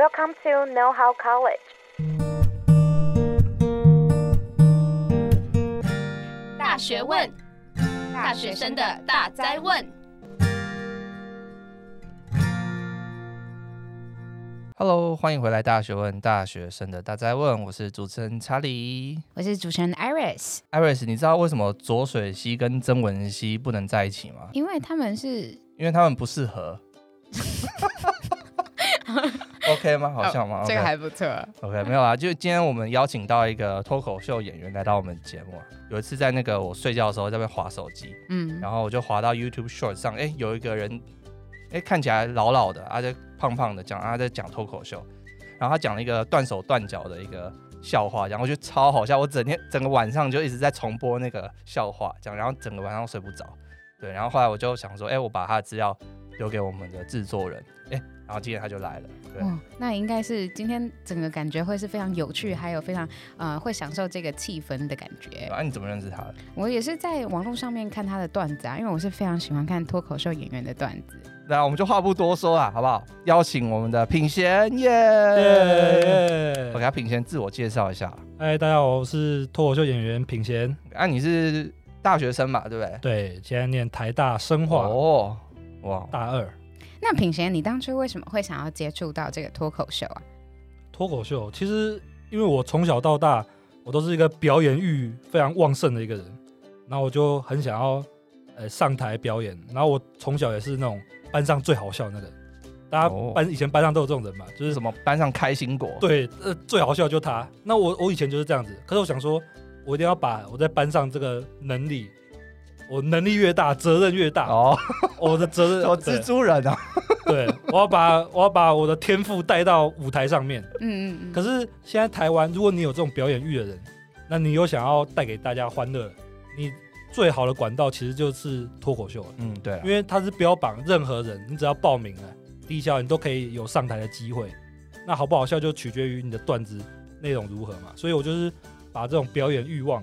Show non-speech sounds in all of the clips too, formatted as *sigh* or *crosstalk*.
Welcome to Know How College。大学问，大学生的大哉问。Hello，欢迎回来《大学问》大学生的大哉问，我是主持人查理，我是主持人 Iris。Iris，你知道为什么左水溪跟曾文溪不能在一起吗？因为他们是，因为他们不适合。*laughs* OK 吗？好笑吗？哦、这个还不错。OK，没有啊，就今天我们邀请到一个脱口秀演员来到我们节目。啊有一次在那个我睡觉的时候在那边滑手机，嗯，然后我就滑到 YouTube Short 上，哎，有一个人，哎，看起来老老的，而且胖胖的，讲他在讲脱口秀，然后他讲了一个断手断脚的一个笑话，然后我觉得超好笑，我整天整个晚上就一直在重播那个笑话，讲，然后整个晚上都睡不着。对，然后后来我就想说，哎，我把他的资料留给我们的制作人，哎。然后今天他就来了，对，哦、那应该是今天整个感觉会是非常有趣，还有非常呃会享受这个气氛的感觉。啊，你怎么认识他的？我也是在网络上面看他的段子啊，因为我是非常喜欢看脱口秀演员的段子。那我们就话不多说了，好不好？邀请我们的品贤耶耶！我给他品贤自我介绍一下。哎，大家好，我是脱口秀演员品贤。啊，你是大学生嘛，对不对？对，现在念台大生化。哦，哇，大二。那品贤，你当初为什么会想要接触到这个脱口秀啊？脱口秀其实，因为我从小到大，我都是一个表演欲非常旺盛的一个人，然后我就很想要呃上台表演。然后我从小也是那种班上最好笑的那个人，大家班、哦、以前班上都有这种人嘛，就是什么班上开心果。对，呃，最好笑就他。那我我以前就是这样子，可是我想说，我一定要把我在班上这个能力。我能力越大，责任越大哦。我的责任，我 *laughs* 蜘蛛人啊。对，我要把我要把我的天赋带到舞台上面。嗯嗯嗯。可是现在台湾，如果你有这种表演欲的人，那你又想要带给大家欢乐，你最好的管道其实就是脱口秀。嗯，对啊。因为它是标榜任何人，你只要报名了，低消你都可以有上台的机会。那好不好笑就取决于你的段子内容如何嘛。所以我就是把这种表演欲望，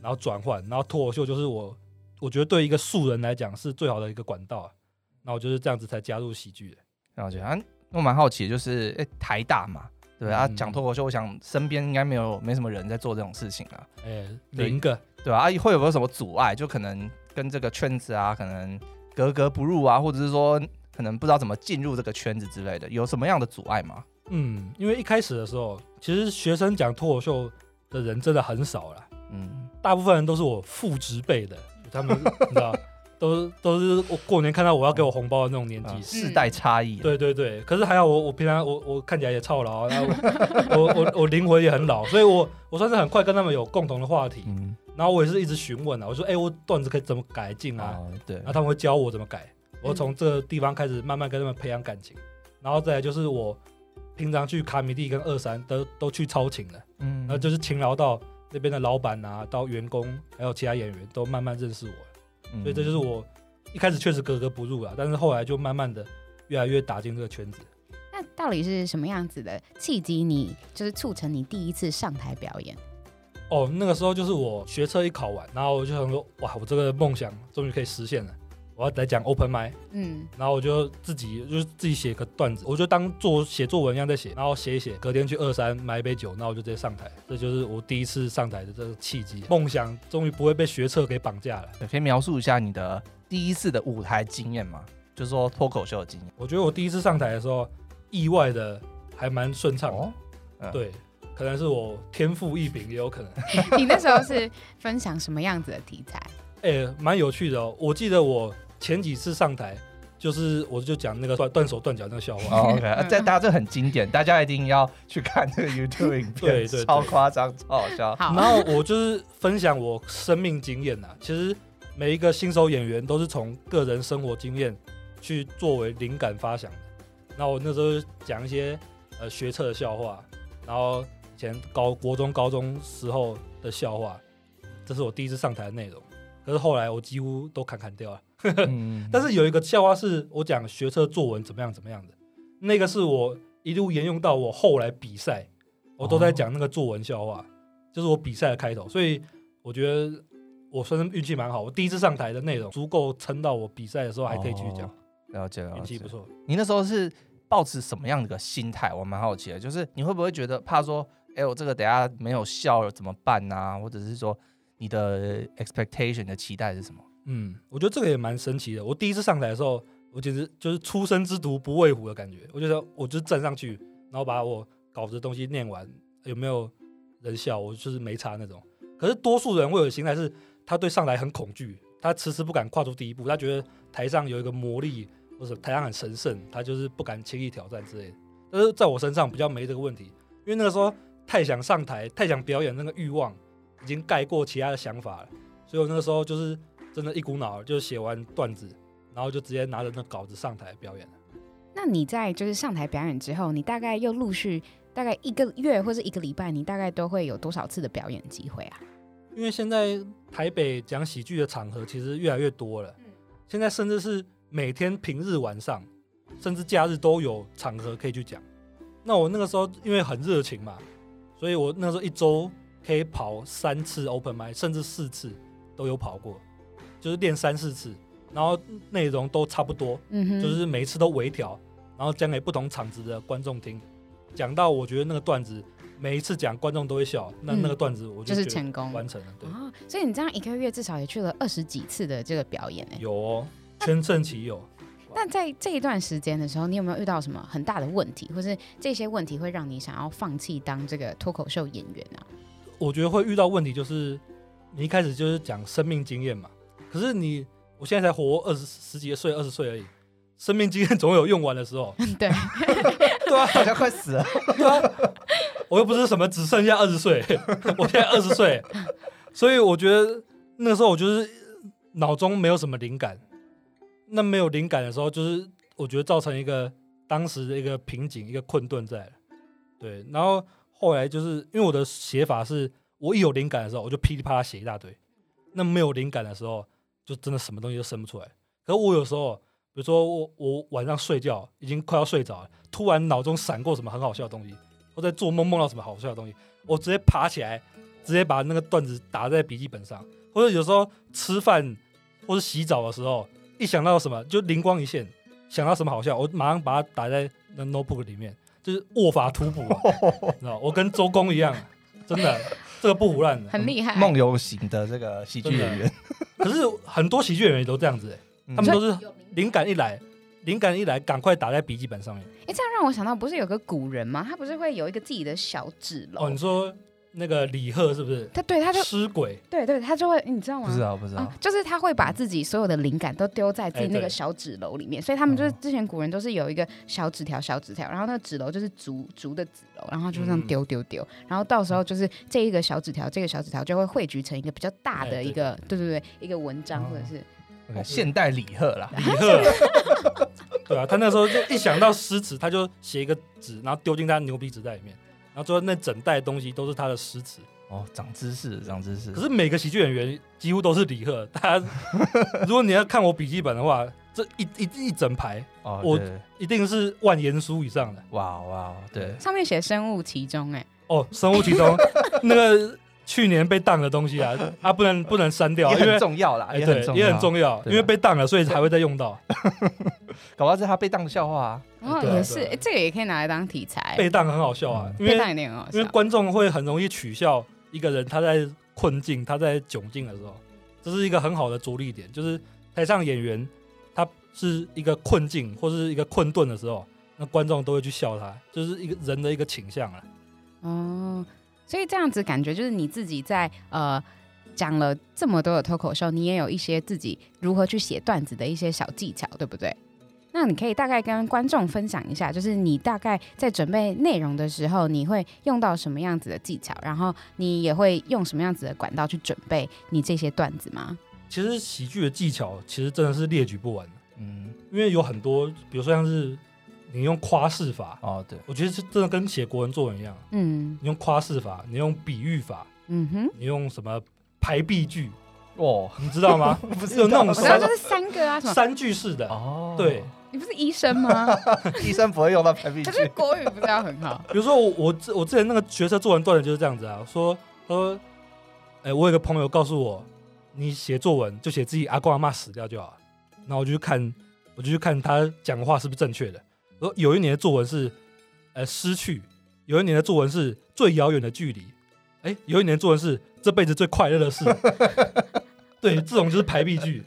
然后转换，然后脱口秀就是我。我觉得对一个素人来讲是最好的一个管道啊，那我就是这样子才加入喜剧的。了解啊，我蛮好奇，就是哎，台大嘛，对啊，讲脱口秀，我想身边应该没有没什么人在做这种事情啊。哎，零个，对吧？啊，会有没有什么阻碍？就可能跟这个圈子啊，可能格格不入啊，或者是说可能不知道怎么进入这个圈子之类的，有什么样的阻碍吗？嗯，因为一开始的时候，其实学生讲脱口秀的人真的很少了。嗯，大部分人都是我父职辈的。他们你知道，都都是我过年看到我要给我红包的那种年纪，世代差异。对对对，可是还好我我平常我我看起来也超老，然后我 *laughs* 我我灵魂也很老，所以我我算是很快跟他们有共同的话题。嗯，然后我也是一直询问啊，我说哎、欸，我段子可以怎么改进啊？对，然后他们会教我怎么改，我从这个地方开始慢慢跟他们培养感情，然后再来就是我平常去卡米蒂跟二三都都去超勤了，嗯，然后就是勤劳到。那边的老板啊，到员工，还有其他演员都慢慢认识我，嗯、所以这就是我一开始确实格格不入啊，但是后来就慢慢的越来越打进这个圈子。那到底是什么样子的契机，你就是促成你第一次上台表演？哦，那个时候就是我学车一考完，然后我就想说，哇，我这个梦想终于可以实现了。我要来讲 open mic，嗯，然后我就自己就是自己写个段子，我就当做写作文一样在写，然后写一写，隔天去二三买一杯酒，然后我就直接上台，这就是我第一次上台的这个契机。梦想终于不会被学测给绑架了。可以描述一下你的第一次的舞台经验吗？就是说脱口秀的经验。我觉得我第一次上台的时候，意外的还蛮顺畅的。哦嗯、对，可能是我天赋异禀，也有可能。*laughs* 你那时候是分享什么样子的题材？*laughs* 哎、欸，蛮有趣的哦。我记得我前几次上台，就是我就讲那个断断手断脚那个笑话。Oh, OK，这大家这很经典，大家一定要去看这个 YouTube 影片，对，对对，超夸张，超好笑。好，然后我就是分享我生命经验呐。其实每一个新手演员都是从个人生活经验去作为灵感发想的。那我那时候讲一些呃学测的笑话，然后以前高国中、高中时候的笑话，这是我第一次上台的内容。可是后来我几乎都砍砍掉了，嗯、*laughs* 但是有一个笑话是我讲学车作文怎么样怎么样的，那个是我一路沿用到我后来比赛，我都在讲那个作文笑话，哦、就是我比赛的开头，所以我觉得我算是运气蛮好，我第一次上台的内容足够撑到我比赛的时候还可以继续讲，了解了，运气不错。你那时候是抱持什么样的一个心态？我蛮好奇的，就是你会不会觉得怕说，哎、欸，我这个等下没有笑了怎么办呢、啊？或者是说你的 expectation 的期待是什么？嗯，我觉得这个也蛮神奇的。我第一次上台的时候，我简直就是初生之犊不畏虎的感觉。我觉得我就站上去，然后把我稿子的东西念完，有没有人笑，我就是没差那种。可是多数人会有心态是，他对上台很恐惧，他迟迟不敢跨出第一步，他觉得台上有一个魔力，或者台上很神圣，他就是不敢轻易挑战之类的。但是在我身上比较没这个问题，因为那个时候太想上台，太想表演，那个欲望已经盖过其他的想法了，所以我那个时候就是。真的，一股脑就写完段子，然后就直接拿着那稿子上台表演了。那你在就是上台表演之后，你大概又陆续大概一个月或者一个礼拜，你大概都会有多少次的表演机会啊？因为现在台北讲喜剧的场合其实越来越多了，现在甚至是每天平日晚上，甚至假日都有场合可以去讲。那我那个时候因为很热情嘛，所以我那时候一周可以跑三次 open mic，甚至四次都有跑过。就是练三四次，然后内容都差不多，嗯哼，就是每一次都微调，然后讲给不同场子的观众听。讲到我觉得那个段子每一次讲观众都会笑，那那个段子我就就是成功完成了。对，哦，所以你这样一个月至少也去了二十几次的这个表演呢？有哦，全盛期有。那在这一段时间的时候，你有没有遇到什么很大的问题，或是这些问题会让你想要放弃当这个脱口秀演员啊？我觉得会遇到问题就是你一开始就是讲生命经验嘛。可是你，我现在才活二十十几岁，二十岁而已，生命经验总有用完的时候。对，*laughs* 对啊，好像快死了。对啊，我又不是什么只剩下二十岁，我现在二十岁，所以我觉得那个时候我就是脑中没有什么灵感。那没有灵感的时候，就是我觉得造成一个当时的一个瓶颈，一个困顿在。对，然后后来就是因为我的写法是，我一有灵感的时候，我就噼里啪啦写一大堆。那没有灵感的时候，就真的什么东西都生不出来。可是我有时候，比如说我我晚上睡觉已经快要睡着了，突然脑中闪过什么很好笑的东西，或在做梦梦到什么好笑的东西，我直接爬起来，直接把那个段子打在笔记本上。或者有时候吃饭或者洗澡的时候，一想到什么就灵光一现，想到什么好笑，我马上把它打在那 notebook 里面，就是握法图谱，*laughs* 你知道，我跟周公一样，真的。这个不胡乱的，很厉害。梦游型的这个喜剧演员，可是很多喜剧演员都这样子、欸嗯、他们都是灵感一来，灵感一来，赶快打在笔记本上面。哎，这样让我想到，不是有个古人吗？他不是会有一个自己的小纸篓？哦，你说。那个李贺是不是？他对他就诗鬼，对对，他就会，你知道吗？不知道不知道、嗯，就是他会把自己所有的灵感都丢在自己那个小纸篓里面，欸、所以他们就是之前古人都是有一个小纸条小纸条，然后那个纸篓就是竹竹的纸篓，然后就这样丢丢丢，然后到时候就是这一个小纸条，这个小纸条就会汇聚成一个比较大的一个，欸、对，对对对，一个文章、哦、或者是、okay, 现代李贺啦，*laughs* 李贺，*laughs* 对啊，他那时候就一想到诗词，他就写一个纸，然后丢进他牛皮纸袋里面，然后最后那整袋东西都是他的诗词。哦，长知识，长知识。可是每个喜剧演员几乎都是李贺。大家，*laughs* 如果你要看我笔记本的话，这一一一整排，哦，我一定是万言书以上的。哇哇，对，上面写生物其中，哎，哦，生物其中那个去年被当的东西啊，*laughs* 啊，不能不能删掉，也很重要啦，也很重要，也很重要，因为被当了，所以才会再用到。*laughs* 搞不好是他被当的笑话啊。哦，也是，哎，这个也可以拿来当题材。被当很好笑啊，被当一定很好笑，因为观众会很容易取笑。一个人他在困境，他在窘境的时候，这是一个很好的着力点。就是台上演员他是一个困境或是一个困顿的时候，那观众都会去笑他，就是一个人的一个倾向啊。哦，所以这样子感觉就是你自己在呃讲了这么多的脱口秀，你也有一些自己如何去写段子的一些小技巧，对不对？那你可以大概跟观众分享一下，就是你大概在准备内容的时候，你会用到什么样子的技巧，然后你也会用什么样子的管道去准备你这些段子吗？其实喜剧的技巧其实真的是列举不完，嗯，因为有很多，比如说像是你用夸饰法，哦，对，我觉得是真的跟写国文作文一样，嗯，你用夸饰法，你用比喻法，嗯哼，你用什么排比句，哦，你知道吗？*laughs* 不是有那种三，就是三个啊，什么三句式的，哦，对。你不是医生吗？*laughs* 医生不会用到排比句。可是国语不是要很好？比如说我我我之前那个学车作文段子就是这样子啊，说说，哎、欸，我有个朋友告诉我，你写作文就写自己阿公阿妈死掉就好，然后我就去看，我就去看他讲的话是不是正确的。说有一年的作文是呃失去，有一年的作文是最遥远的距离，哎，有一年的作文是这辈子最快乐的事。*laughs* 对，这种就是排比句。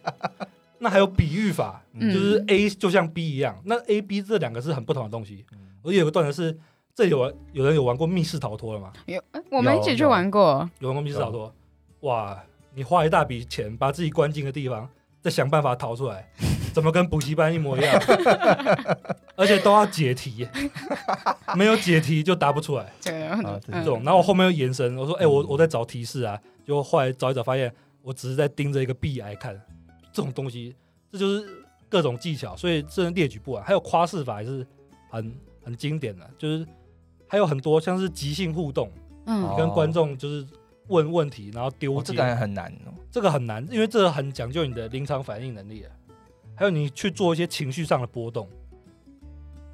那还有比喻法，嗯、就是 A 就像 B 一样。那 A、B 这两个是很不同的东西。我有个段子是，这里有有人有玩过密室逃脱了吗？有，我们一起去玩过。有，有玩过密室逃脱？哇，你花一大笔钱把自己关进个地方，再想办法逃出来，怎么跟补习班一模一样？*laughs* 而且都要解题，没有解题就答不出来。这种，然后我后面又延伸，我说：“哎、欸，我我在找提示啊。”就后来找一找，发现。我只是在盯着一个壁癌看，这种东西，这就是各种技巧，所以这人列举不完。还有夸饰法也是很很经典的，就是还有很多像是即兴互动，嗯，你跟观众就是问问题，然后丢接，这个很难哦，这个很难，因为这个很讲究你的临场反应能力啊，还有你去做一些情绪上的波动，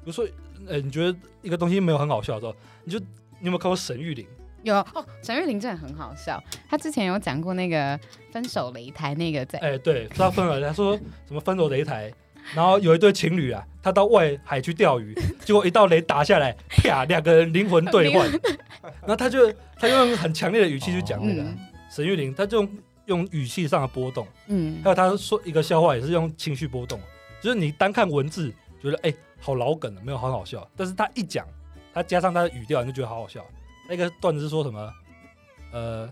比如说，呃，你觉得一个东西没有很好笑的时候，你就你有没有看过沈玉玲？有哦，沈玉玲真的很好笑。她之前有讲过那个分手擂台那个在，哎、欸，对，他分了，他说什么分手擂台，然后有一对情侣啊，他到外海去钓鱼，*laughs* 结果一道雷打下来，啪，两个人灵魂兑换，*laughs* 然后他就他就用很强烈的语气去讲那个、嗯、沈玉玲，他就用用语气上的波动，嗯，还有他说一个笑话也是用情绪波动，就是你单看文字觉得哎、欸、好老梗了，没有很好笑，但是他一讲，他加上他的语调，你就觉得好好笑。那个段子是说什么？呃，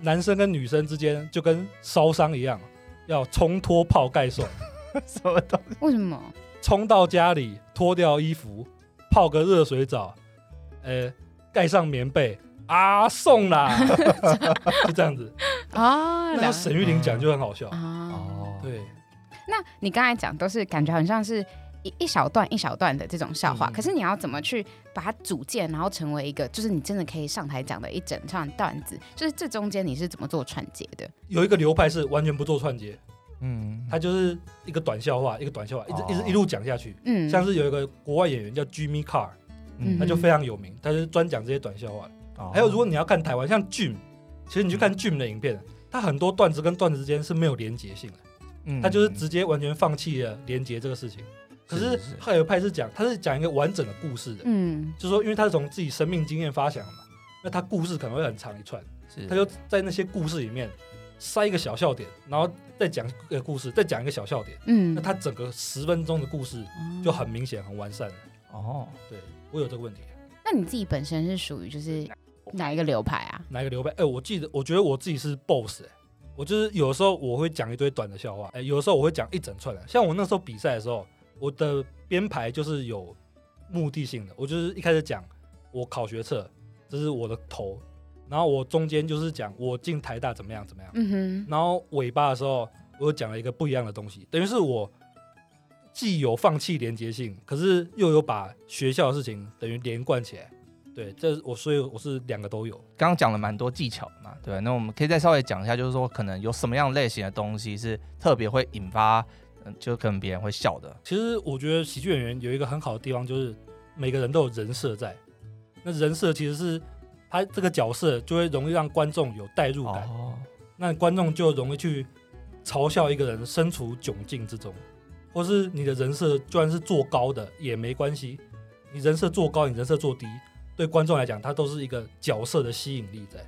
男生跟女生之间就跟烧伤一样，要冲脱泡盖送。*laughs* 什么东西？为什么？冲到家里脱掉衣服，泡个热水澡，呃，盖上棉被啊，送啦，*laughs* 就这样子啊。*laughs* 那沈玉玲讲就很好笑啊。哦，对。那你刚才讲都是感觉好像是。一一小段一小段的这种笑话，嗯、可是你要怎么去把它组建，然后成为一个，就是你真的可以上台讲的一整串段子，就是这中间你是怎么做串接的？有一个流派是完全不做串接，嗯，他就是一个短笑话，一个短笑话，一直、哦、一直一路讲下去，嗯，像是有一个国外演员叫 Jimmy Carr，嗯，他就非常有名，他就是专讲这些短笑话。哦、还有如果你要看台湾，像 Jim，其实你去看 Jim 的影片，他很多段子跟段子之间是没有连结性的，嗯，他就是直接完全放弃了连结这个事情。可是还有派是讲，他是讲一个完整的故事的，嗯，就是说，因为他是从自己生命经验发想的嘛，那他故事可能会很长一串，是，他就在那些故事里面塞一个小笑点，然后再讲一个故事，再讲一个小笑点，嗯，那他整个十分钟的故事就很明显、很完善了。哦，对，我有这个问题。那你自己本身是属于就是哪一个流派啊？哪一个流派？哎、欸，我记得，我觉得我自己是 boss，哎，我就是有的时候我会讲一堆短的笑话，哎，有的时候我会讲一整串的，像我那时候比赛的时候。我的编排就是有目的性的，我就是一开始讲我考学测，这是我的头，然后我中间就是讲我进台大怎么样怎么样，嗯哼，然后尾巴的时候我又讲了一个不一样的东西，等于是我既有放弃连接性，可是又有把学校的事情等于连贯起来，对，这我所以我是两个都有。刚刚讲了蛮多技巧嘛，对，那我们可以再稍微讲一下，就是说可能有什么样类型的东西是特别会引发。嗯就可能别人会笑的。其实我觉得喜剧演员有一个很好的地方，就是每个人都有人设在。那人设其实是他这个角色就会容易让观众有代入感。哦。那观众就容易去嘲笑一个人身处窘境之中，或是你的人设就算是做高的也没关系。你人设做高，你人设做低，对观众来讲，它都是一个角色的吸引力在。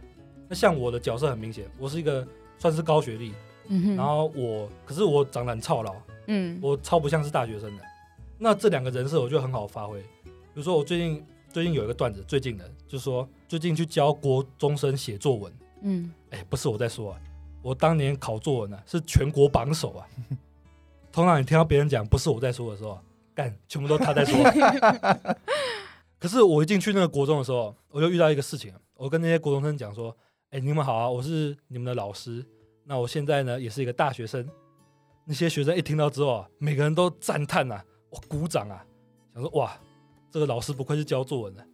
那像我的角色很明显，我是一个算是高学历。嗯、然后我，可是我长得很操劳，嗯，我超不像是大学生的。那这两个人设我就很好发挥。比如说我最近最近有一个段子，最近的，就是说最近去教国中生写作文，嗯，哎，不是我在说啊，我当年考作文呢、啊、是全国榜首啊。通常你听到别人讲不是我在说的时候，干，全部都他在说。*laughs* 可是我一进去那个国中的时候，我就遇到一个事情，我跟那些国中生讲说，哎，你们好啊，我是你们的老师。那我现在呢，也是一个大学生。那些学生一听到之后啊，每个人都赞叹啊，我鼓掌啊，想说哇，这个老师不愧是教作文的，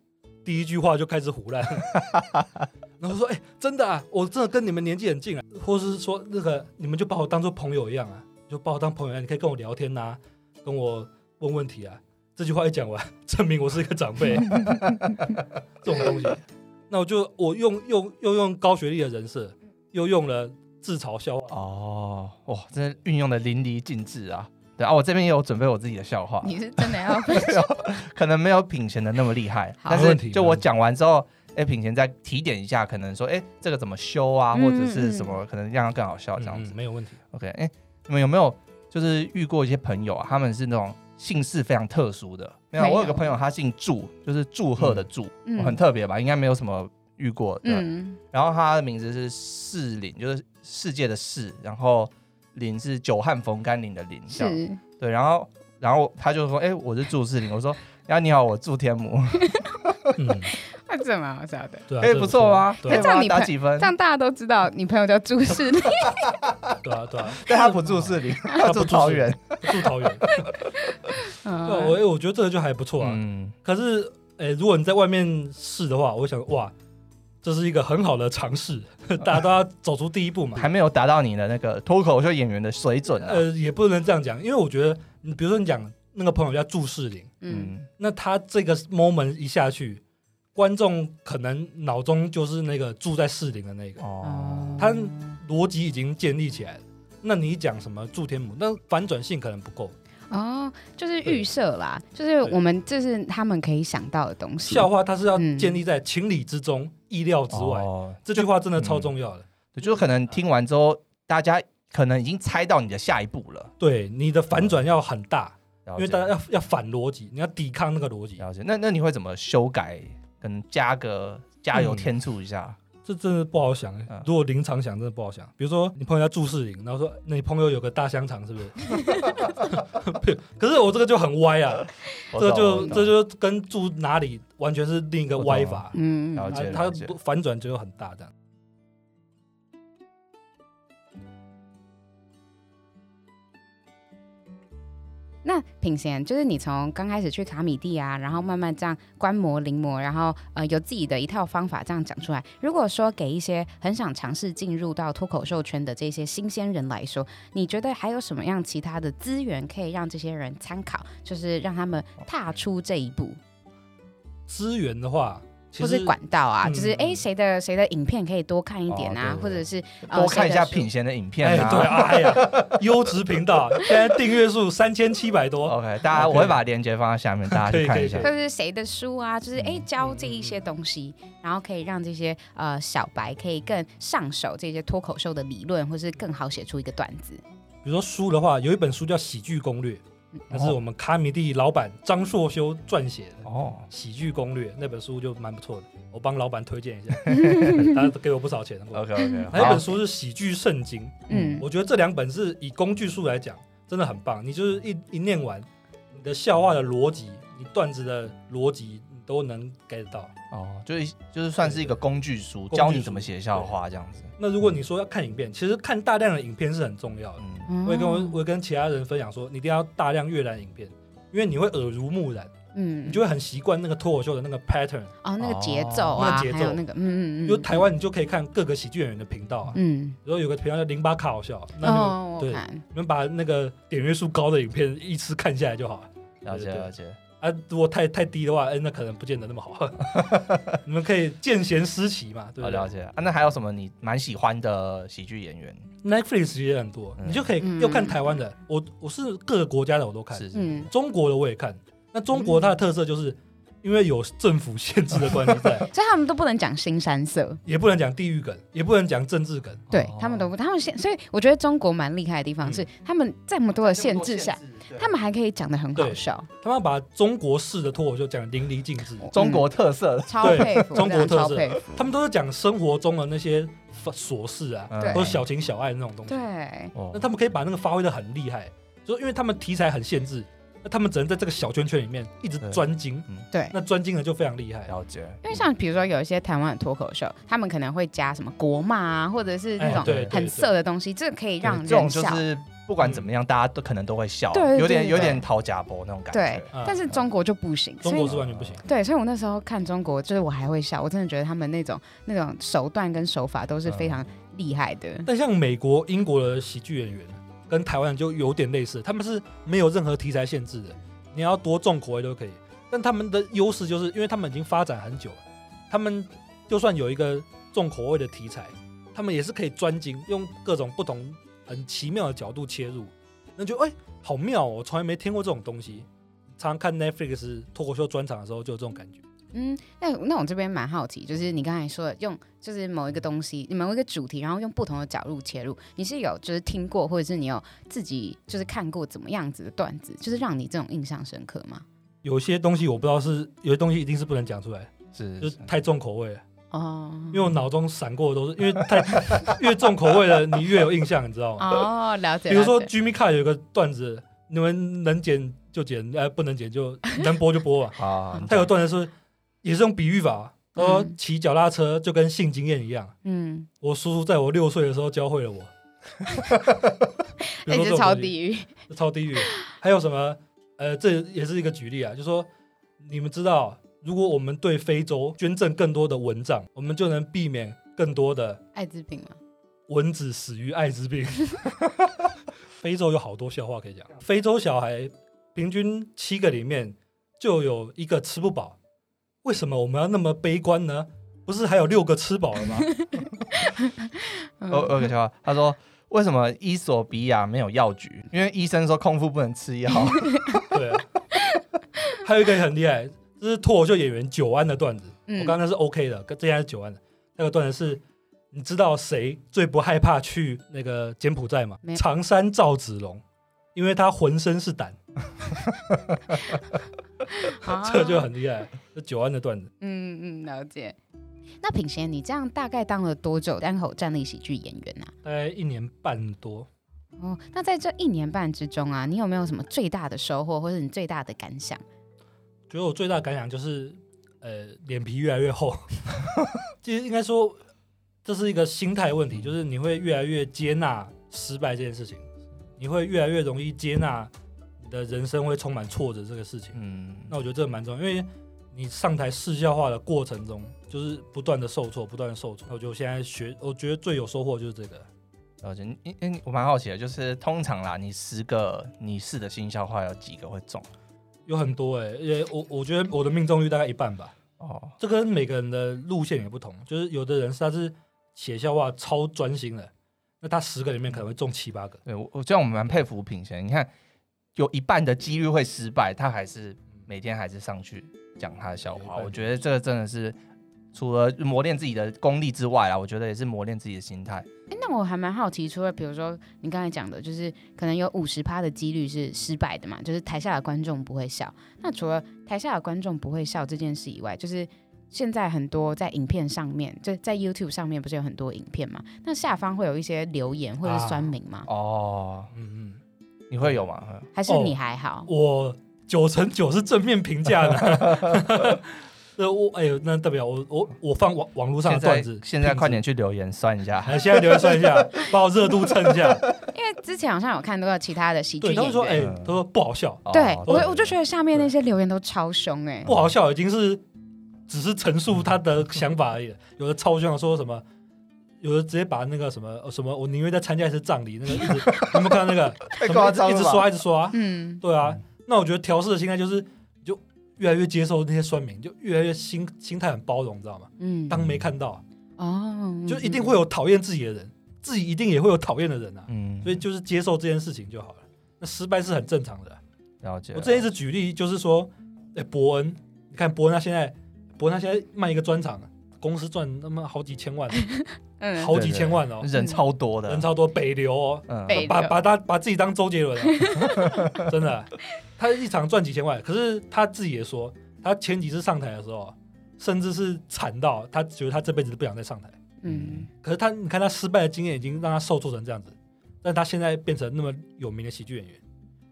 第一句话就开始胡乱。*laughs* 然后说，哎、真的啊，我真的跟你们年纪很近啊，或是说那个你们就把我当做朋友一样啊，就把我当朋友一样，你可以跟我聊天呐、啊，跟我问问题啊。这句话一讲完，证明我是一个长辈。*laughs* 这种东西，那我就我用用又用高学历的人设，又用了。自嘲笑话哦，哇，真的运用的淋漓尽致啊！对啊，我这边也有准备我自己的笑话。你是真的要分享？*laughs* 可能没有品贤的那么厉害，但是就我讲完之后，哎，品贤再提点一下，可能说，哎，这个怎么修啊，或者是什么，可能让它更好笑这样子，没有问题。OK，哎，你们有没有就是遇过一些朋友啊？他们是那种姓氏非常特殊的。没有，我有个朋友，他姓祝，就是祝贺的祝，很特别吧？应该没有什么遇过。嗯。然后他的名字是世林，就是世界的世，然后。林是久旱逢甘霖的林，是，对，然后，然后他就说，哎，我是祝世林，我说，呀，你好，我祝天母，*laughs* *laughs* 那这蛮好笑的，对，哎，不错吗？这样你打几分？这样大家都知道你朋友叫朱世林，*laughs* 对啊，对啊，*laughs* 但他不祝世林，他住桃园，住桃园，对，我我觉得这个就还不错啊，嗯，可是，哎，如果你在外面试的话，我想，哇。这是一个很好的尝试，大家都要走出第一步嘛。还没有达到你的那个脱口秀演员的水准啊。呃，也不能这样讲，因为我觉得，你比如说你讲那个朋友叫祝世林，嗯，那他这个 moment 一下去，观众可能脑中就是那个住在士林的那个，哦，他逻辑已经建立起来了。那你讲什么祝天母，那反转性可能不够。哦，就是预设啦，就是我们这是他们可以想到的东西。笑话它是要建立在情理之中、意料之外。这句话真的超重要的。对，就是可能听完之后，大家可能已经猜到你的下一步了。对，你的反转要很大，因为大家要要反逻辑，你要抵抗那个逻辑。了解。那那你会怎么修改？跟加个加油添醋一下？这真的不好想，如果临场想，真的不好想。比如说，你朋友叫祝世林，然后说你朋友有个大香肠，是不是？*laughs* 可是我这个就很歪啊，*laughs* 这个就这就跟住哪里完全是另一个歪法。嗯，了解。它反转就很大，这样。那品贤，就是你从刚开始去卡米蒂啊，然后慢慢这样观摩临摹，然后呃有自己的一套方法这样讲出来。如果说给一些很想尝试进入到脱口秀圈的这些新鲜人来说，你觉得还有什么样其他的资源可以让这些人参考，就是让他们踏出这一步？资源的话。或是管道啊，就是哎，谁的谁的影片可以多看一点啊，或者是多看一下品贤的影片啊。对啊，哎呀，优质频道，现在订阅数三千七百多。OK，大家我会把链接放在下面，大家去看一下。或者是谁的书啊，就是哎教这一些东西，然后可以让这些呃小白可以更上手这些脱口秀的理论，或是更好写出一个段子。比如说书的话，有一本书叫《喜剧攻略》。那是我们卡米蒂老板张硕修撰写的哦，《喜剧攻略》那本书就蛮不错的，我帮老板推荐一下，*laughs* 他给我不少钱。OK OK，还有一本书是《喜剧圣经》，嗯，我觉得这两本是以工具书来讲，真的很棒。你就是一一念完，你的笑话的逻辑，你段子的逻辑。都能 get 到。哦，就是就是算是一个工具书，教你怎么写笑话这样子。那如果你说要看影片，其实看大量的影片是很重要的。嗯，我也跟我我也跟其他人分享说，你一定要大量阅览影片，因为你会耳濡目染，嗯，你就会很习惯那个脱口秀的那个 pattern 哦，那个节奏啊，那个节奏。那个嗯嗯嗯。就台湾你就可以看各个喜剧演员的频道啊，嗯，然后有个频道叫零八卡好笑，那你们对，你们把那个点阅数高的影片一次看下来就好了。了解了解。啊，如果太太低的话，哎，那可能不见得那么好。*laughs* 你们可以见贤思齐嘛，对不对？了解啊。那还有什么你蛮喜欢的喜剧演员？Netflix 也很多，你就可以又看台湾的。我我是各个国家的我都看，嗯，中国的我也看。那中国它的特色就是因为有政府限制的关系在，*laughs* 所以他们都不能讲新山色，也不能讲地域梗，也不能讲政治梗。对他们都不，他们限，所以我觉得中国蛮厉害的地方是他们这么多的限制下。他们还可以讲的很好笑，他们把中国式的脱口秀讲得淋漓尽致，中国特色，超佩服，中国特色，他们都是讲生活中的那些琐事啊，或者小情小爱的那种东西。对，那他们可以把那个发挥的很厉害，就因为他们题材很限制，那他们只能在这个小圈圈里面一直专精。对，那专精的就非常厉害。了解。因为像比如说有一些台湾的脱口秀，他们可能会加什么国骂啊，或者是那种很色的东西，这可以让人笑。不管怎么样，大家都可能都会笑，有点有点讨假博那种感觉。对，但是中国就不行，中国是完全不行。对，所以我那时候看中国，就是我还会笑，我真的觉得他们那种那种手段跟手法都是非常厉害的。但像美国、英国的喜剧演员跟台湾就有点类似，他们是没有任何题材限制的，你要多重口味都可以。但他们的优势就是因为他们已经发展很久了，他们就算有一个重口味的题材，他们也是可以专精，用各种不同。很奇妙的角度切入，那就哎、好妙哦，我从来没听过这种东西。常常看 Netflix 脱口秀专场的时候，就有这种感觉。嗯，那那我这边蛮好奇，就是你刚才说的用就是某一个东西，某一个主题，然后用不同的角度切入，你是有就是听过，或者是你有自己就是看过怎么样子的段子，就是让你这种印象深刻吗？有些东西我不知道是，有些东西一定是不能讲出来，是，是，就是太重口味了。哦，因为我脑中闪过的都是，因为太越重口味的，你越有印象，你知道吗？哦，了解。比如说 Jimmy Carr 有一个段子，你们能剪就剪，呃，不能剪就能播就播吧。*laughs* 啊，他有段子是。也是用比喻法，他说骑脚踏车就跟性经验一样。嗯，我叔叔在我六岁的时候教会了我。那是超地狱，超地狱。还有什么？呃，这也是一个举例啊，就是说你们知道，如果我们对非洲捐赠更多的蚊帐，我们就能避免更多的艾滋病吗？蚊子死于艾滋病。*laughs* 非洲有好多笑话可以讲。非洲小孩平均七个里面就有一个吃不饱。为什么我们要那么悲观呢？不是还有六个吃饱了吗？*laughs* *laughs* 我我有个笑话，他说为什么伊索比亚没有药局？因为医生说空腹不能吃药。*laughs* 对啊，还有一个很厉害，这是脱口秀演员九安的段子。嗯、我刚刚是 OK 的，这现在是九安的。那个段子是，你知道谁最不害怕去那个柬埔寨吗？长山赵子龙，因为他浑身是胆。*laughs* 这就很厉害，这九安的段子。嗯嗯，了解。那品贤，你这样大概当了多久单口站立喜剧演员啊？大概一年半多。哦，那在这一年半之中啊，你有没有什么最大的收获，或者你最大的感想？觉得我最大的感想就是，呃，脸皮越来越厚。*laughs* 其实应该说，这是一个心态问题，就是你会越来越接纳失败这件事情，你会越来越容易接纳。的人生会充满挫折，这个事情，嗯，那我觉得这个蛮重要，因为你上台试笑话的过程中，就是不断的受挫，不断的受挫。我觉得我现在学，我觉得最有收获就是这个。而且，因因我蛮好奇的，就是通常啦，你十个你试的新笑话有几个会中？有很多哎、欸，因为我我觉得我的命中率大概一半吧。哦，这跟每个人的路线也不同，就是有的人是他是写笑话超专心的，那他十个里面可能会中七八个。对我，我这样我们蛮佩服品贤，你看。有一半的几率会失败，他还是每天还是上去讲他的笑话。我觉得这个真的是除了磨练自己的功力之外啊，我觉得也是磨练自己的心态。欸，那我还蛮好奇，除了比如说你刚才讲的，就是可能有五十趴的几率是失败的嘛，就是台下的观众不会笑。那除了台下的观众不会笑这件事以外，就是现在很多在影片上面，就在 YouTube 上面不是有很多影片嘛？那下方会有一些留言或者是酸民吗？啊、哦，嗯嗯。你会有吗？还是你还好？哦、我九成九是正面评价的。*laughs* 呃，我哎呦，那代表我我我放网网络上的段子现，现在快点去留言算一下，*laughs* 现在留言算一下，*laughs* 把我热度蹭一下。因为之前好像有看到其他的喜剧演员，他们说哎，他、欸、说不好笑。对我我就觉得下面那些留言都超凶哎，不好笑已经是只是陈述他的想法而已，有的超凶说什么。有的直接把那个什么什么，我宁愿再参加一次葬礼，那个一直有没有看到那个？太夸张了，一直刷，一直刷。嗯，对啊。那我觉得调试的心态就是，就越来越接受那些酸民，就越来越心心态很包容，你知道吗？嗯。当没看到哦，就一定会有讨厌自己的人，自己一定也会有讨厌的人啊。嗯。所以就是接受这件事情就好了。那失败是很正常的。了解。我这一直举例就是说，哎，伯恩，你看伯恩他现在，伯恩他现在卖一个专场。公司赚那么好几千万，*laughs* 嗯，好几千万哦，人超多的，人超多，北流哦，把把他把自己当周杰伦，*laughs* 真的，他一场赚几千万，可是他自己也说，他前几次上台的时候，甚至是惨到他觉得他这辈子都不想再上台，嗯，可是他你看他失败的经验已经让他受挫成这样子，但他现在变成那么有名的喜剧演员，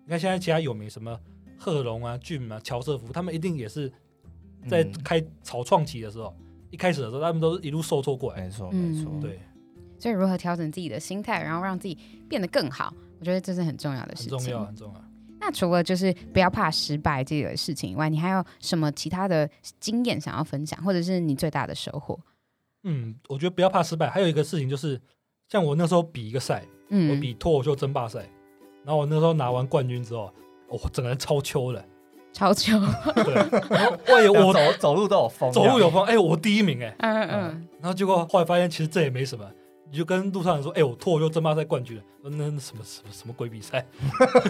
你看现在其他有名什么贺龙啊、俊啊、乔瑟夫，他们一定也是在开草创期的时候。一开始的时候，他们都是一路受挫过来。没错，没错，对。所以如何调整自己的心态，然后让自己变得更好，我觉得这是很重要的事情。很重要，很重要。那除了就是不要怕失败这个事情以外，你还有什么其他的经验想要分享，或者是你最大的收获？嗯，我觉得不要怕失败。还有一个事情就是，像我那时候比一个赛，嗯，我比脱口秀争霸赛，然后我那时候拿完冠军之后，我整个人超秋的。超球，对，喂，我走走路都有风，走路有风，哎、欸，我第一名、欸，哎，嗯嗯嗯，然后结果后来发现其实这也没什么，你就跟路上人说：“哎、欸，我脱口秀争霸赛冠军了。”那那什么什么什么鬼比赛？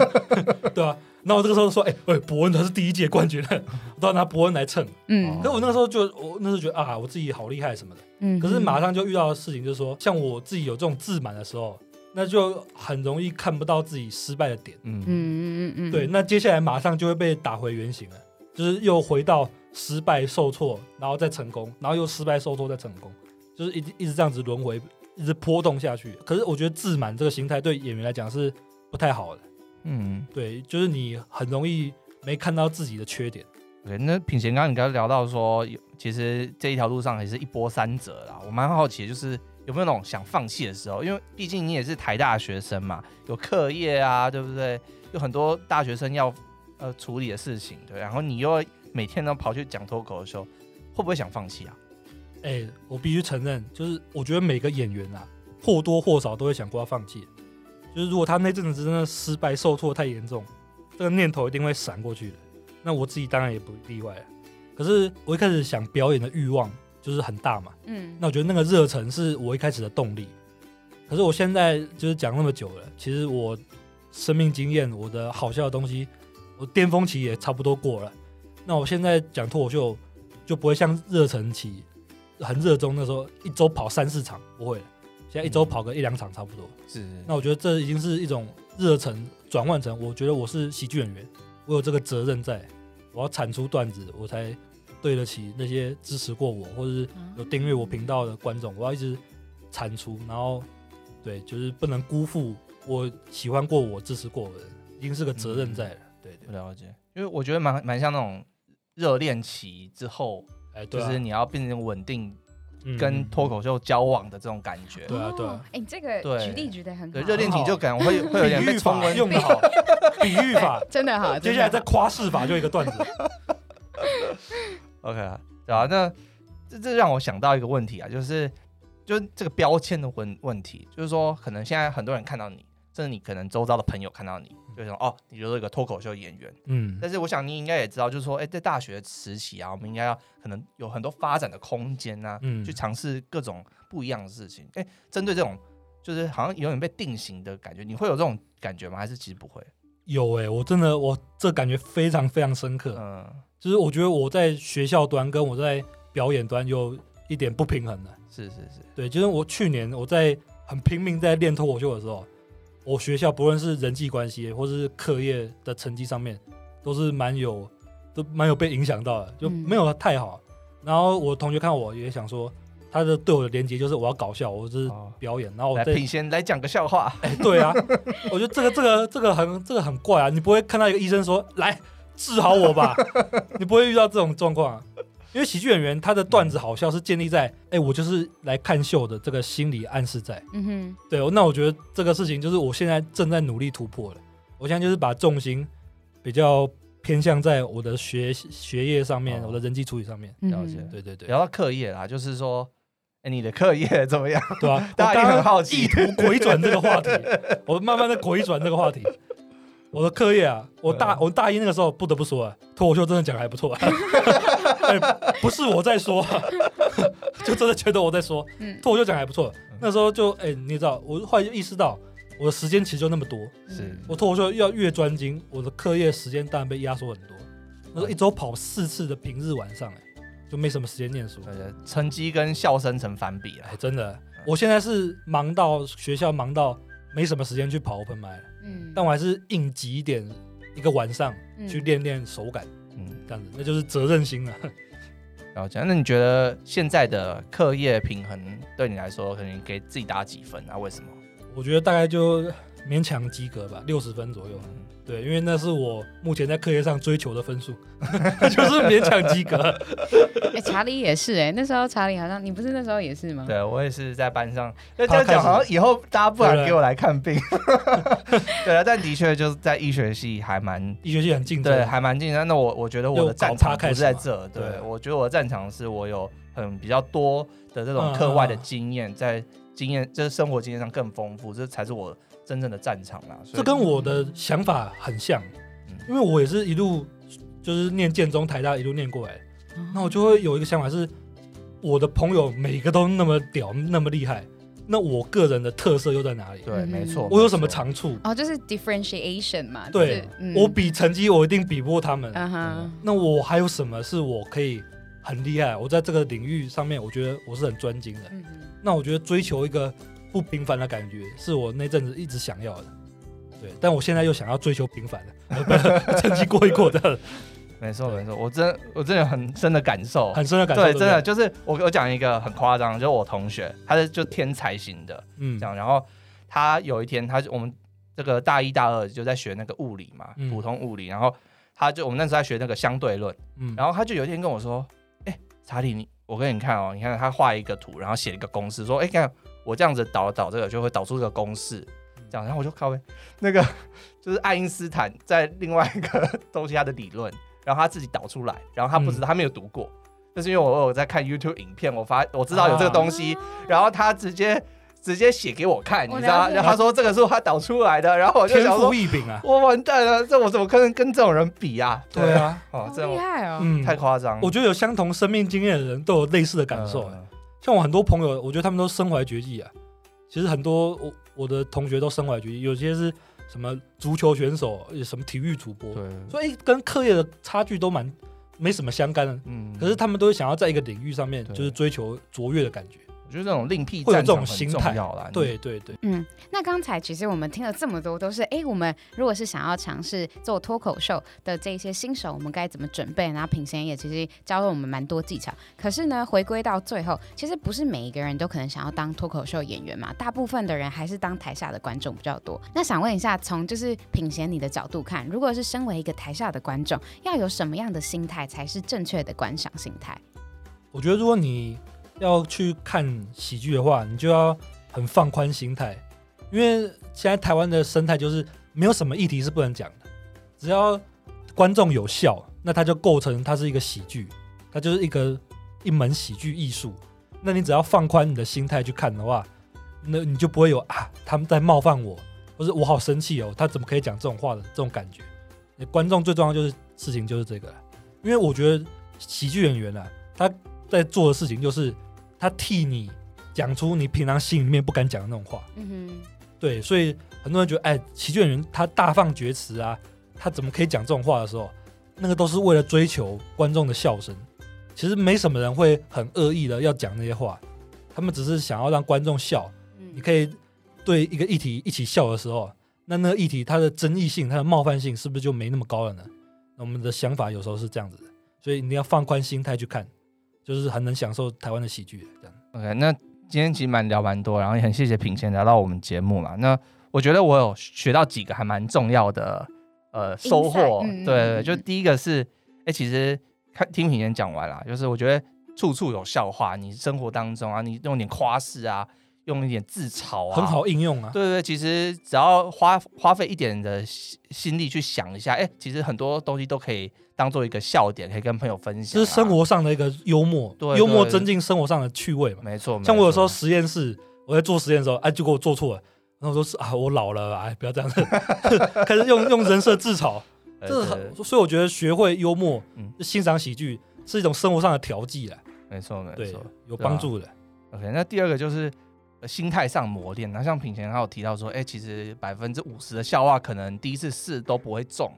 *laughs* 对啊。然后我这个时候说：“哎、欸、哎，伯恩他是第一届冠军了，我都要拿伯恩来蹭。”嗯。可我那个时候就我那时候觉得啊，我自己好厉害什么的。嗯。可是马上就遇到的事情就是说，像我自己有这种自满的时候，那就很容易看不到自己失败的点。嗯嗯嗯嗯。对，那接下来马上就会被打回原形了，就是又回到。失败受挫，然后再成功，然后又失败受挫再成功，就是一一直这样子轮回，一直波动下去。可是我觉得自满这个心态对演员来讲是不太好的。嗯，对，就是你很容易没看到自己的缺点。对，那品贤刚刚你刚刚聊到说，其实这一条路上也是一波三折啦。我蛮好奇的，就是有没有那种想放弃的时候？因为毕竟你也是台大学生嘛，有课业啊，对不对？有很多大学生要呃处理的事情，对，然后你又。每天都跑去讲脱口的时候，会不会想放弃啊？哎、我必须承认，就是我觉得每个演员啊，或多或少都会想过要放弃。就是如果他那阵子真的失败受挫太严重，这个念头一定会闪过去的。那我自己当然也不例外。可是我一开始想表演的欲望就是很大嘛，嗯，那我觉得那个热忱是我一开始的动力。可是我现在就是讲那么久了，其实我生命经验、我的好笑的东西，我巅峰期也差不多过了。那我现在讲脱口秀，就不会像热忱期很热衷那时候，一周跑三四场不会了。现在一周跑个一两场差不多。是、嗯。那我觉得这已经是一种热忱转换成，我觉得我是喜剧演员，我有这个责任在，我要产出段子，我才对得起那些支持过我或者是有订阅我频道的观众。我要一直产出，然后对，就是不能辜负我喜欢过我、支持过我的人，已经是个责任在了。嗯、对，对，对，了解。因为我觉得蛮蛮像那种。热恋期之后，哎，就是你要变成稳定，跟脱口秀交往的这种感觉。对啊，对啊。哎，这个举例举得很好。对，热恋期就感觉会会有点被冲温用的好，比喻法 *laughs* *laughs* 真的好。接下来再夸饰法就一个段子。*laughs* OK 啊，对啊，那这这让我想到一个问题啊，就是就这个标签的问问题，就是说可能现在很多人看到你，甚至你可能周遭的朋友看到你。就是说哦，你就是一个脱口秀演员，嗯，但是我想你应该也知道，就是说，哎、欸，在大学时期啊，我们应该要可能有很多发展的空间啊，嗯，去尝试各种不一样的事情。哎、欸，针对这种就是好像有点被定型的感觉，你会有这种感觉吗？还是其实不会？有哎、欸，我真的我这感觉非常非常深刻，嗯，就是我觉得我在学校端跟我在表演端有一点不平衡的，是是是，对，就是我去年我在很拼命在练脱口秀的时候。我学校不论是人际关系或是课业的成绩上面，都是蛮有，都蛮有被影响到的，就没有太好。嗯、然后我同学看我也想说，他的对我的连接就是我要搞笑，我是表演。哦、然后我在品贤来讲个笑话。哎，对啊，我觉得这个这个这个很这个很怪啊，你不会看到一个医生说来治好我吧？*laughs* 你不会遇到这种状况啊。因为喜剧演员他的段子好笑是建立在，哎、欸，我就是来看秀的这个心理暗示在。嗯哼，对，那我觉得这个事情就是我现在正在努力突破了。我现在就是把重心比较偏向在我的学学业上面，哦、我的人际处理上面。了解，对对对。聊到课业啦，就是说，哎、欸，你的课业怎么样？对啊，*laughs* 大家很好奇，意图回转这个话题，我慢慢的回转这个话题。我的课业啊，我大我大一那个时候不得不说啊，脱口秀真的讲的还不错、啊 *laughs* 欸，不是我在说、啊，*laughs* 就真的觉得我在说，脱口秀讲的还不错。那时候就哎、欸，你知道，我后来就意识到，我的时间其实就那么多，是。我脱口秀要越专精，我的课业时间当然被压缩很多。那时候一周跑四次的平日晚上、欸，就没什么时间念书，成绩跟笑声成反比了、欸，真的。我现在是忙到学校忙到没什么时间去跑 open mic。嗯，但我还是硬挤一点，一个晚上去练练手感，嗯，这样子，那就是责任心了。然后讲，那你觉得现在的课业平衡对你来说，可能给自己打几分啊？为什么？我觉得大概就勉强及格吧，六十分左右。嗯对，因为那是我目前在课业上追求的分数，*laughs* 就是勉强及格。哎、欸，查理也是哎、欸，那时候查理好像你不是那时候也是吗？对，我也是在班上。那这样讲好像以后大家不敢给我来看病。*laughs* 对啊，但的确就是在医学系还蛮医学系很竞争，对，还蛮竞争。那我我觉得我的战场不是在这，对，对我觉得我的战场是我有很比较多的这种课外的经验，在经验就是生活经验上更丰富，这才是我。真正的战场啦，这跟我的想法很像，嗯、因为我也是一路就是念建中、台大一路念过来，那、嗯、我就会有一个想法是，我的朋友每个都那么屌、那么厉害，那我个人的特色又在哪里？对，没错。我有什么长处？哦，就是 differentiation 嘛。对，嗯、我比成绩我一定比不过他们。嗯哼。那我还有什么是我可以很厉害？我在这个领域上面，我觉得我是很专精的。那我觉得追求一个不平凡的感觉，是我那阵子一直想要的。对，但我现在又想要追求平凡的，*laughs* 趁机过一过的。没错没错，我真我真的有很深的感受，很深的感受。对，真的就是我我讲一个很夸张，就是我同学，他是就天才型的，嗯，这样。然后他有一天，他我们这个大一大二就在学那个物理嘛，普通物理。然后他就我们那时候在学那个相对论，嗯，然后他就有一天跟我说，哎，查理，你我给你看哦，你看他画一个图，然后写一个公式，说，哎，看我这样子导导这个就会导出这个公式，这样。然后我就靠，那个就是爱因斯坦在另外一个 *laughs* 东西他的理论。然后他自己导出来，然后他不知道，嗯、他没有读过，就是因为我有在看 YouTube 影片，我发我知道有这个东西，啊、然后他直接直接写给我看，你知道？然后他说这个是他导出来的，然后我就想说，天赋异禀啊！我完蛋了，这我怎么可能跟这种人比啊？对啊，哦，这厉害太夸张。我觉得有相同生命经验的人都有类似的感受，嗯、像我很多朋友，我觉得他们都身怀绝技啊。其实很多我我的同学都身怀绝技，有些是。什么足球选手，什么体育主播，所以跟课业的差距都蛮没什么相干的。嗯，可是他们都会想要在一个领域上面，就是追求卓越的感觉。我觉得这种另辟战场很重要啦。对对对，嗯，那刚才其实我们听了这么多，都是哎，我们如果是想要尝试做脱口秀的这些新手，我们该怎么准备？然后品贤也其实教了我们蛮多技巧。可是呢，回归到最后，其实不是每一个人都可能想要当脱口秀演员嘛，大部分的人还是当台下的观众比较多。那想问一下，从就是品贤你的角度看，如果是身为一个台下的观众，要有什么样的心态才是正确的观赏心态？我觉得如果你要去看喜剧的话，你就要很放宽心态，因为现在台湾的生态就是没有什么议题是不能讲的，只要观众有笑，那它就构成它是一个喜剧，它就是一个一门喜剧艺术。那你只要放宽你的心态去看的话，那你就不会有啊他们在冒犯我，或是我好生气哦，他怎么可以讲这种话的这种感觉。观众最重要就是事情就是这个，因为我觉得喜剧演员啊，他在做的事情就是。他替你讲出你平常心里面不敢讲的那种话，嗯哼，对，所以很多人觉得，哎，喜剧演员他大放厥词啊，他怎么可以讲这种话的时候，那个都是为了追求观众的笑声。其实没什么人会很恶意的要讲那些话，他们只是想要让观众笑。嗯，你可以对一个议题一起笑的时候，那那个议题它的争议性、它的冒犯性是不是就没那么高了呢？那我们的想法有时候是这样子的，所以你要放宽心态去看。就是很能享受台湾的喜剧这样。OK，那今天其实蛮聊蛮多，然后也很谢谢品贤来到我们节目嘛。那我觉得我有学到几个还蛮重要的呃收获。嗯、对，对对，就第一个是，哎、欸，其实看听品贤讲完了，就是我觉得处处有笑话，你生活当中啊，你用点夸饰啊，用一点自嘲啊，很好应用啊。对对对，其实只要花花费一点的心力去想一下，哎、欸，其实很多东西都可以。当做一个笑点，可以跟朋友分享，这是生活上的一个幽默，对，幽默增进生活上的趣味嘛。没错，像我有时候实验室，我在做实验的时候，哎，就给我做错了，然后我说啊，我老了，哎，不要这样子，*laughs* 开始用用人设自嘲，这是很，所以我觉得学会幽默，欣赏喜剧是一种生活上的调剂了。没错，没错，有帮助的。OK，那第二个就是心态上磨练。那像品贤他有提到说，哎，其实百分之五十的笑话可能第一次试都不会中，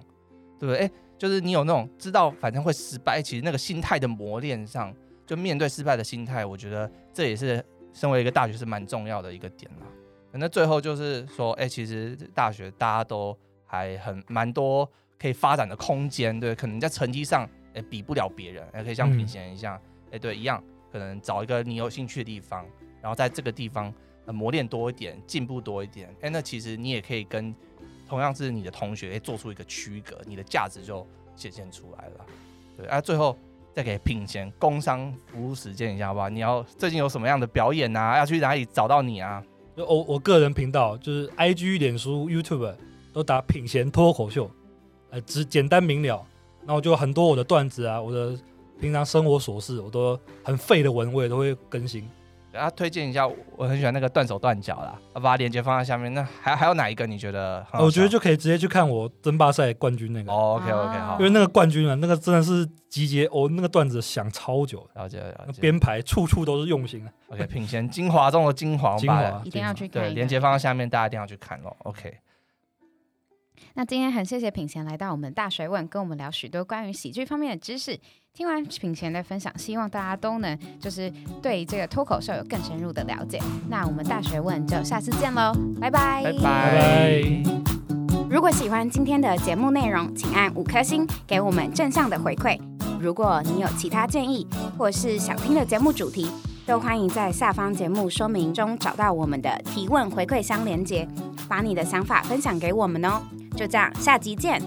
对不对？哎。就是你有那种知道反正会失败，其实那个心态的磨练上，就面对失败的心态，我觉得这也是身为一个大学是蛮重要的一个点啦。那最后就是说，哎、欸，其实大学大家都还很蛮多可以发展的空间，对，可能在成绩上，哎、欸，比不了别人，也可以像品贤一样，哎、对，一样，可能找一个你有兴趣的地方，然后在这个地方磨练多一点，进步多一点，哎、欸，那其实你也可以跟。同样是你的同学，做出一个区隔，你的价值就显现出来了。对，啊，最后再给品贤工商服务时间一下好不好？你要最近有什么样的表演啊？要去哪里找到你啊？就我我个人频道就是 IG、脸书、YouTube 都打品贤脱口秀，呃，只简单明了。然后就很多我的段子啊，我的平常生活琐事，我都很废的文，我也都会更新。给他推荐一下，我很喜欢那个断手断脚啦，我把链接放在下面。那还还有哪一个你觉得？我觉得就可以直接去看我争霸赛冠军那个。哦，OK OK 好，因为那个冠军啊，那个真的是集结哦，那个段子想超久，了解了解，编排处处都是用心啊。OK，品贤精华中的精华，精华一定要去看。对，链接放在下面，大家一定要去看哦。OK。那今天很谢谢品贤来到我们大水问，跟我们聊许多关于喜剧方面的知识。听完品贤的分享，希望大家都能就是对这个脱口秀有更深入的了解。那我们大学问就下次见喽，拜拜，拜拜。如果喜欢今天的节目内容，请按五颗星给我们正向的回馈。如果你有其他建议或是想听的节目主题，都欢迎在下方节目说明中找到我们的提问回馈箱连接，把你的想法分享给我们哦。就这样，下集见。